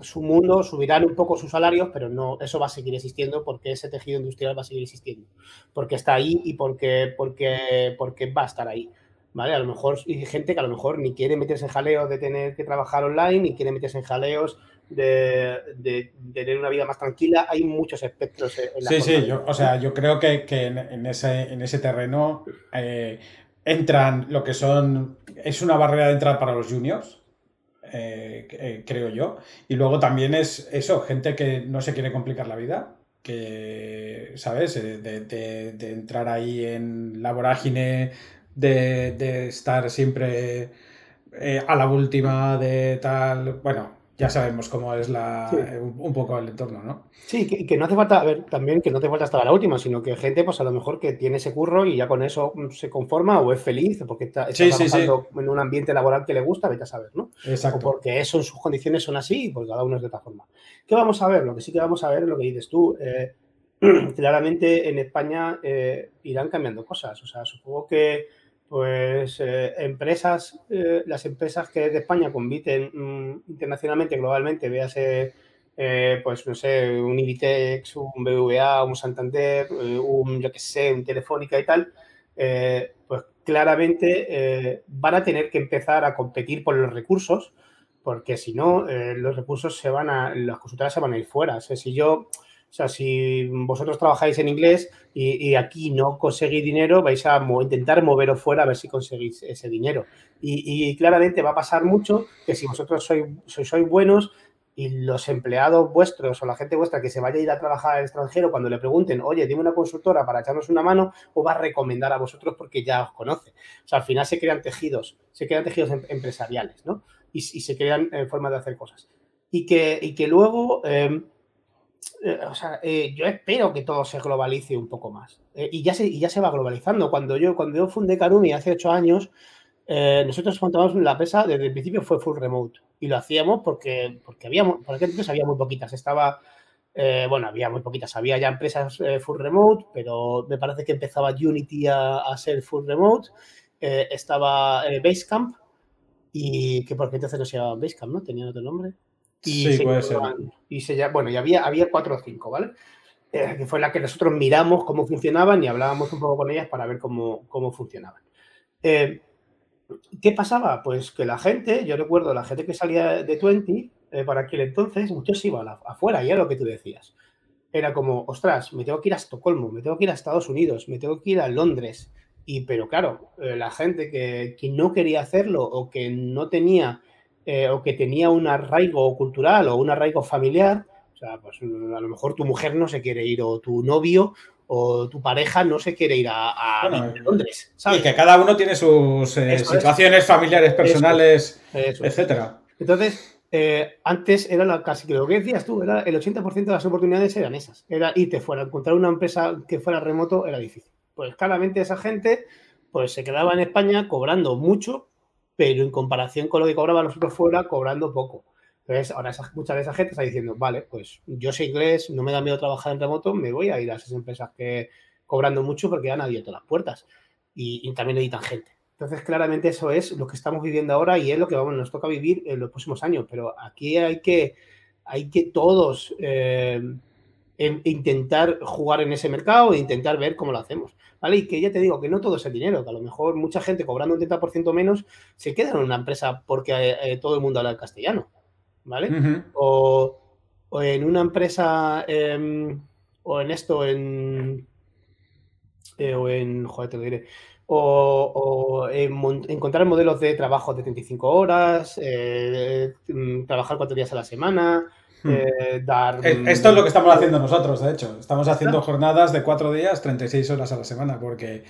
su mundo subirán un poco sus salarios, pero no, eso va a seguir existiendo porque ese tejido industrial va a seguir existiendo, porque está ahí y porque, porque, porque va a estar ahí. ¿Vale? A lo mejor hay gente que a lo mejor ni quiere meterse en jaleos de tener que trabajar online, ni quiere meterse en jaleos de, tener una vida más tranquila. Hay muchos espectros en la Sí, sí, yo, o sea, yo creo que, en, ese, en ese terreno eh, entran lo que son... Es una barrera de entrada para los juniors. Eh, eh, creo yo. Y luego también es eso, gente que no se quiere complicar la vida, que, ¿sabes? De, de, entrar ahí en la vorágine de, estar siempre eh, a la última, de tal. Bueno, ya sabemos cómo es la, un, poco el entorno, ¿no? Sí, que, que, no hace falta, a ver, también que no hace falta estar a la última, sino que gente, pues a lo mejor que tiene ese curro y ya con eso se conforma o es feliz, porque está, trabajando en un ambiente laboral que le gusta, vete a saber, ¿no? Exacto. O porque eso en sus condiciones son así, pues cada uno es de otra forma. ¿Qué vamos a ver? Lo que sí que vamos a ver es lo que dices tú. Eh, claramente en España eh, irán cambiando cosas. O sea, supongo que pues eh, empresas, eh, las empresas que de España compiten mm, internacionalmente, globalmente, véase, eh, pues no sé, un Inditex, un BVA, un Santander, un, yo qué sé, un Telefónica y tal, pues claramente van a tener que empezar a competir por los recursos, porque si no, los recursos se van a, las consultoras se van a ir fuera. Si yo o sea, si vosotros trabajáis en inglés y, aquí no conseguís dinero, vais a intentar moveros fuera a ver si conseguís ese dinero. Y, claramente va a pasar mucho que si vosotros sois, buenos y los empleados vuestros o la gente vuestra que se vaya a ir a trabajar al extranjero, cuando le pregunten, oye, dime una consultora para echarnos una mano, os va a recomendar a vosotros porque ya os conoce. O sea, al final se crean tejidos, se crean tejidos em, empresariales, ¿no? Y, se crean eh, formas de hacer cosas. Y que, y que luego... Em, eh, o sea, eh, yo espero que todo se globalice un poco más. Eh, y, ya se, ya se va globalizando. Cuando yo, cuando yo fundé Karumi hace ocho años, nosotros montamos la empresa, desde el principio fue full remote. Y lo hacíamos porque, porque habíamos, por entonces había muy poquitas. Estaba, bueno, había muy poquitas. Había ya empresas full remote, pero me parece que empezaba Unity a, a ser full remote. estaba Basecamp, y que porque entonces no se llamaba Basecamp, ¿no? Tenían otro nombre. Y sí, puede ser. Y se, bueno, y había, había cuatro o cinco, ¿vale? Eh, que fue la que nosotros miramos cómo funcionaban y hablábamos un poco con ellas para ver cómo, cómo funcionaban. Eh, ¿Qué pasaba? Pues que la gente, yo recuerdo la gente que salía de Twenty, eh, para aquel entonces, muchos iban afuera, y era lo que tú decías. Era como, ostras, me tengo que ir a Estocolmo, me tengo que ir a Estados Unidos, me tengo que ir a Londres. Y, pero claro, la gente que, que no quería hacerlo o que no tenía eh, o que tenía un arraigo cultural o un arraigo familiar, o sea, pues mm, a lo mejor tu mujer no se quiere ir o tu novio o tu pareja no se quiere ir a, Londres. ¿sabes? Y que cada uno tiene sus eh, situaciones familiares, personales, etcétera. Entonces, eh, antes era la, casi que lo que decías tú, era el 80% de las oportunidades eran esas. Era irte fuera, encontrar una empresa que fuera remoto era difícil. Pues claramente esa gente pues se quedaba en España cobrando mucho pero en comparación con lo que cobraban los otros fuera, cobrando poco. Entonces, ahora mucha de esa gente está diciendo, vale, pues yo sé inglés, no me da miedo trabajar en remoto, me voy a ir a esas empresas que cobrando mucho porque han abierto las puertas y, también necesitan gente. Entonces, claramente eso es lo que estamos viviendo ahora y es lo que vamos, nos toca vivir en los próximos años. Pero aquí hay que, hay que todos eh, intentar jugar en ese mercado e intentar ver cómo lo hacemos. ¿vale? Y que ya te digo que no todo es el dinero, que a lo mejor mucha gente cobrando un 30% menos se queda en una empresa porque eh, todo el mundo habla el castellano, ¿vale? o, en una empresa, em, o en esto, en... Eh, o en, joder, te lo diré, o, encontrar modelos de trabajo de 35 horas, eh, mm, trabajar cuatro días a la semana. Eh, dar... Esto es lo que estamos haciendo nosotros, de hecho. Estamos haciendo jornadas de cuatro días, 36 horas a la semana, porque,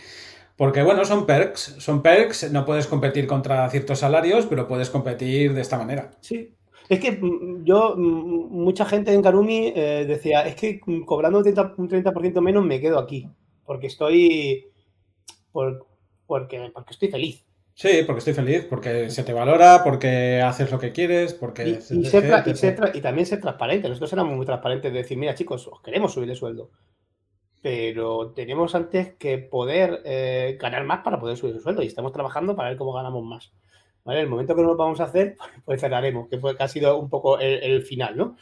porque bueno, son perks. Son perks, no puedes competir contra ciertos salarios, pero puedes competir de esta manera. Sí. Es que mm, yo, mm, mucha gente en Karumi eh, decía, es que cobrando un 30%, menos me quedo aquí, porque estoy, porque, porque estoy feliz. Sí, porque estoy feliz, porque se te valora, porque haces lo que quieres, porque... Y, también ser transparente. Nosotros éramos muy transparentes de decir, mira chicos, os queremos subir el sueldo. Pero tenemos antes que poder eh, ganar más para poder subir el sueldo y estamos trabajando para ver cómo ganamos más. ¿Vale? El momento que no lo vamos a hacer, pues cerraremos, que, ha sido un poco el, final, ¿no?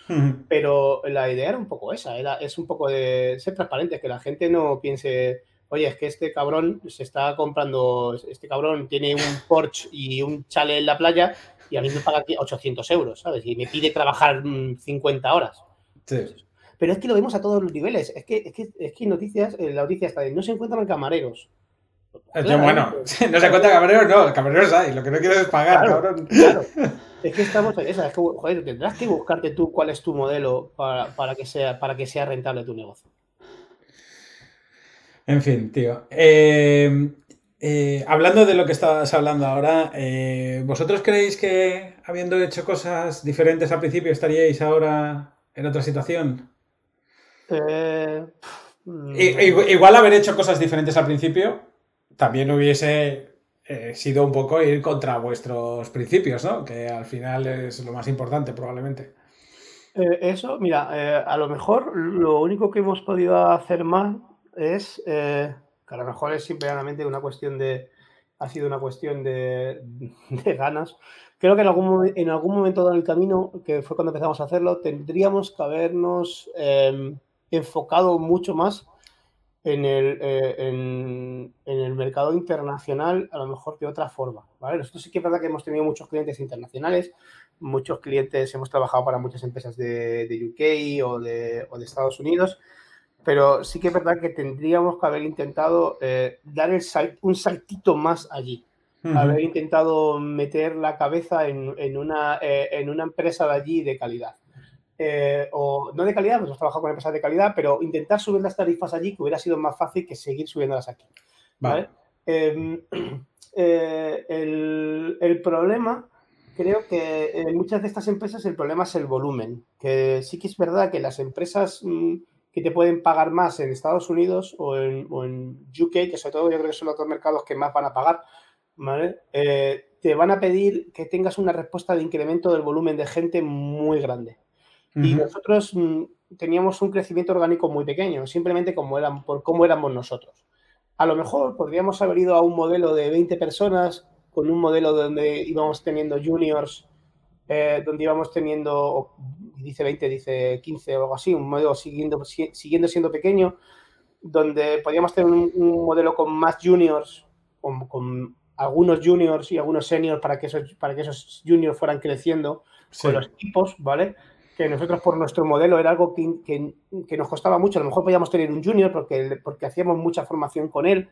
Pero la idea era un poco esa, era, es un poco de ser transparente, que la gente no piense oye, es que este cabrón se está comprando, este cabrón tiene un Porsche y un chale en la playa y a mí me paga 800 euros, ¿sabes? Y me pide trabajar 50 mm, horas. Sí. Pero es que lo vemos a todos los niveles. Es que, es que, es que noticias, la noticia está de no se encuentran camareros. bueno, no se encuentran camareros, no, camareros hay, lo que no quieres es pagar, cabrón. Claro. Es que estamos en esa, es que, joder, tendrás que buscarte tú cuál es tu modelo para, para, que, sea, para que sea rentable tu negocio. En fin, tío. Eh, eh, hablando de lo que estabas hablando ahora, eh, ¿vosotros creéis que habiendo hecho cosas diferentes al principio estaríais ahora en otra situación? Mm. igual haber hecho cosas diferentes al principio también hubiese sido un poco ir contra vuestros principios, ¿no? Que al final es lo más importante probablemente. eso, mira, a lo mejor lo único que hemos podido hacer más es, eh, que a lo mejor es simplemente una cuestión de, ha sido una cuestión de, ganas. Creo que en algún, en algún momento del camino, que fue cuando empezamos a hacerlo, tendríamos que habernos em, enfocado mucho más en el, eh, en, el, mercado internacional, a lo mejor de otra forma. ¿vale? Nosotros sí que es verdad que hemos tenido muchos clientes internacionales, muchos clientes, hemos trabajado para muchas empresas de, de UK o de, o de Estados Unidos, pero sí que es verdad que tendríamos que haber intentado eh, dar el un saltito más allí. Haber intentado meter la cabeza en, en, una, eh, en una empresa de allí de calidad. Eh, o no de calidad, pues hemos trabajado con empresas de calidad, pero intentar subir las tarifas allí que hubiera sido más fácil que seguir subiéndolas aquí. ¿vale? Em, el, el, problema, creo que en muchas de estas empresas el problema es el volumen, que sí que es verdad que las empresas... Mm, que te pueden pagar más en Estados Unidos o en, o en UK, que sobre todo yo creo que son los dos mercados que más van a pagar, ¿vale? Eh, te van a pedir que tengas una respuesta de incremento del volumen de gente muy grande. Y nosotros mm, teníamos un crecimiento orgánico muy pequeño, simplemente como eran, por cómo éramos nosotros. A lo mejor podríamos haber ido a un modelo de 20 personas, con un modelo donde íbamos teniendo juniors eh, donde íbamos teniendo, dice 20, dice 15 o algo así, un modelo siguiendo, siguiendo siendo pequeño, donde podíamos tener un, modelo con más juniors, con, algunos juniors y algunos seniors para que esos, para que esos juniors fueran creciendo con los equipos, ¿vale? Que nosotros por nuestro modelo era algo que, que, que, nos costaba mucho. A lo mejor podíamos tener un junior porque, porque hacíamos mucha formación con él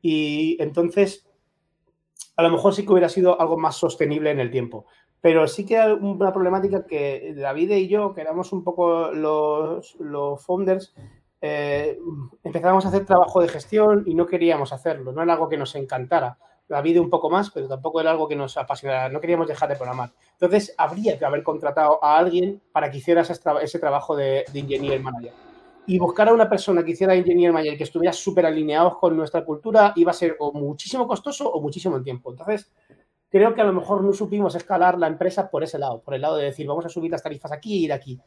y entonces a lo mejor sí que hubiera sido algo más sostenible en el tiempo. Pero sí que hay una problemática que David y yo, que éramos un poco los, los founders, eh, empezábamos a hacer trabajo de gestión y no queríamos hacerlo, no era algo que nos encantara. David un poco más, pero tampoco era algo que nos apasionara, no queríamos dejar de programar. Entonces, habría que haber contratado a alguien para que hiciera ese, trabajo de, de engineer manager. Y buscar a una persona que hiciera engineer manager que estuviera súper alineados con nuestra cultura iba a ser o muchísimo costoso o muchísimo en tiempo. Entonces, creo que a lo mejor no supimos escalar la empresa por ese lado, por el lado de decir, vamos a subir las tarifas aquí y ir aquí.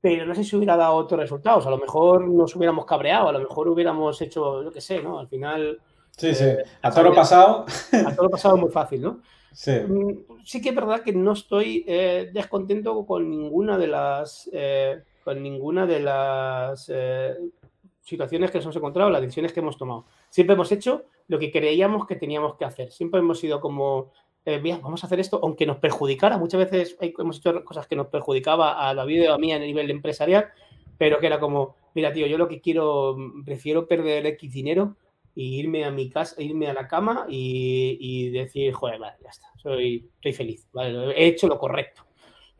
Pero no sé si hubiera dado otros resultados. A lo mejor nos hubiéramos cabreado, a lo mejor hubiéramos hecho, yo qué sé, ¿no? Al final. Sí, sí. Eh, a todo lo pasado. A todo lo pasado muy fácil, ¿no? Sí. Mm, sí que es verdad que no estoy eh, descontento con ninguna de las. Eh, con ninguna de las situaciones que nos hemos encontrado, las decisiones que hemos tomado. Siempre hemos hecho lo que creíamos que teníamos que hacer. Siempre hemos sido como, eh, vamos a hacer esto, aunque nos perjudicara. Muchas veces hemos hecho cosas que nos perjudicaba a la vida a mí a nivel empresarial, pero que era como, mira, tío, yo lo que quiero, prefiero perder X dinero y irme a mi casa, irme a la cama y, decir, joder, vale, ya está, soy, estoy feliz, he hecho lo correcto.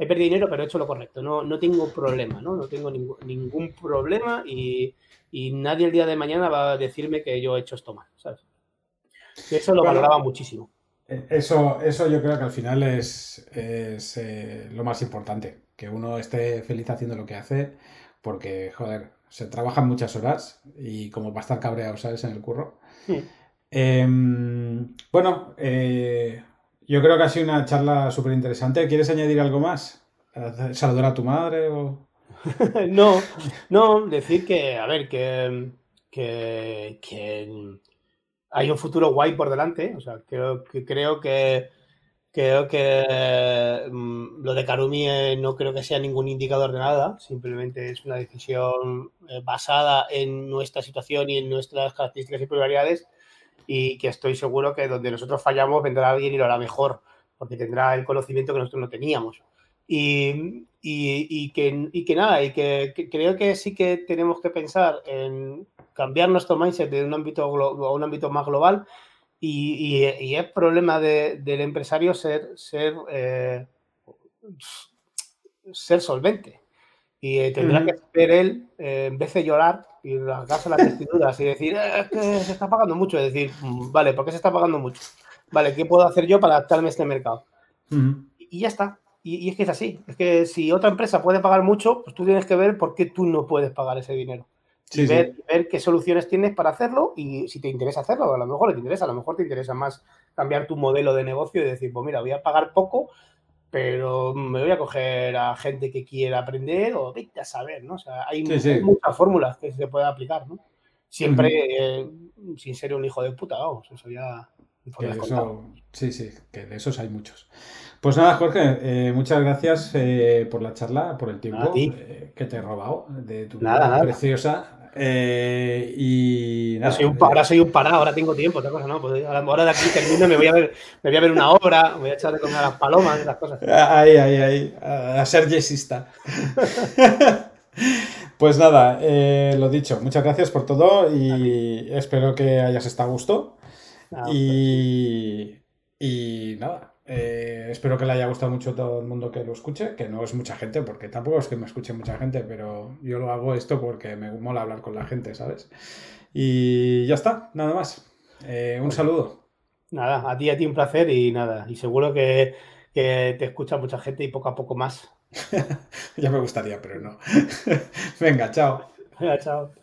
He perdido dinero, pero he hecho lo correcto. No, no tengo problema, ¿no? No tengo ningún, ningún problema y, y, nadie el día de mañana va a decirme que yo he hecho esto mal, ¿sabes? Eso lo valoraba muchísimo. Eh, eso, eso yo creo que al final es, es eh, lo más importante, que uno esté feliz haciendo lo que hace, porque, joder, se trabajan muchas horas y como para estar cabreado, ¿sabes? En el curro. Eh, bueno, eh, yo creo que ha sido una charla súper interesante. ¿Quieres añadir algo más? ¿Saludar a tu madre o...? no, no, decir que, a ver, que, que, que, hay un futuro guay por delante. O sea, creo que, creo que Creo que mm, lo de Karumi eh, no creo que sea ningún indicador de nada, simplemente es una decisión eh, basada en nuestra situación y en nuestras características y prioridades y que estoy seguro que donde nosotros fallamos vendrá alguien y lo hará mejor, porque tendrá el conocimiento que nosotros no teníamos. Y, y, que, y que, nada, y que, creo que sí que tenemos que pensar en cambiar nuestro mindset de un ámbito a un ámbito más global y, es problema del empresario ser, ser, eh, ser solvente. Y eh, tendrá que ser él, eh, en vez de llorar y rasgarse las vestiduras y decir, es que se está pagando mucho. Es decir, mm, vale, ¿por qué se está pagando mucho? Vale, ¿qué puedo hacer yo para adaptarme a este mercado? y, ya está. Y, y, es que es así. Es que si otra empresa puede pagar mucho, pues tú tienes que ver por qué tú no puedes pagar ese dinero y ver, qué soluciones tienes para hacerlo y si te interesa hacerlo, a lo mejor te interesa, a lo mejor te interesa más cambiar tu modelo de negocio y decir, pues mira, voy a pagar poco, pero me voy a coger a gente que quiera aprender o vete a saber, ¿no? O sea, hay, muchas fórmulas que se puede aplicar, ¿no? Siempre eh, sin ser un hijo de puta, vamos, eso ya... sí, sí, que de esos hay muchos. Pues nada, Jorge, eh, muchas gracias eh, por la charla, por el tiempo que te he robado de tu nada, preciosa eh, y nada, soy un, ahora soy un parado, ahora tengo tiempo, otra cosa, ¿no? Pues ahora de aquí termino, me voy a ver, me voy a ver una obra, me voy a echar de comer a las palomas esas cosas. Ahí, ahí, ahí, a ser yesista. pues nada, eh, lo dicho, muchas gracias por todo y espero que hayas estado a gusto. y, y nada, eh, espero que le haya gustado mucho a todo el mundo que lo escuche, que no es mucha gente, porque tampoco es que me escuche mucha gente, pero yo lo hago esto porque me mola hablar con la gente, ¿sabes? Y ya está, nada más. Eh, un saludo. Nada, a ti, a ti un placer y nada, y seguro que, que te escucha mucha gente y poco a poco más. ya me gustaría, pero no. Venga, chao. Venga, chao.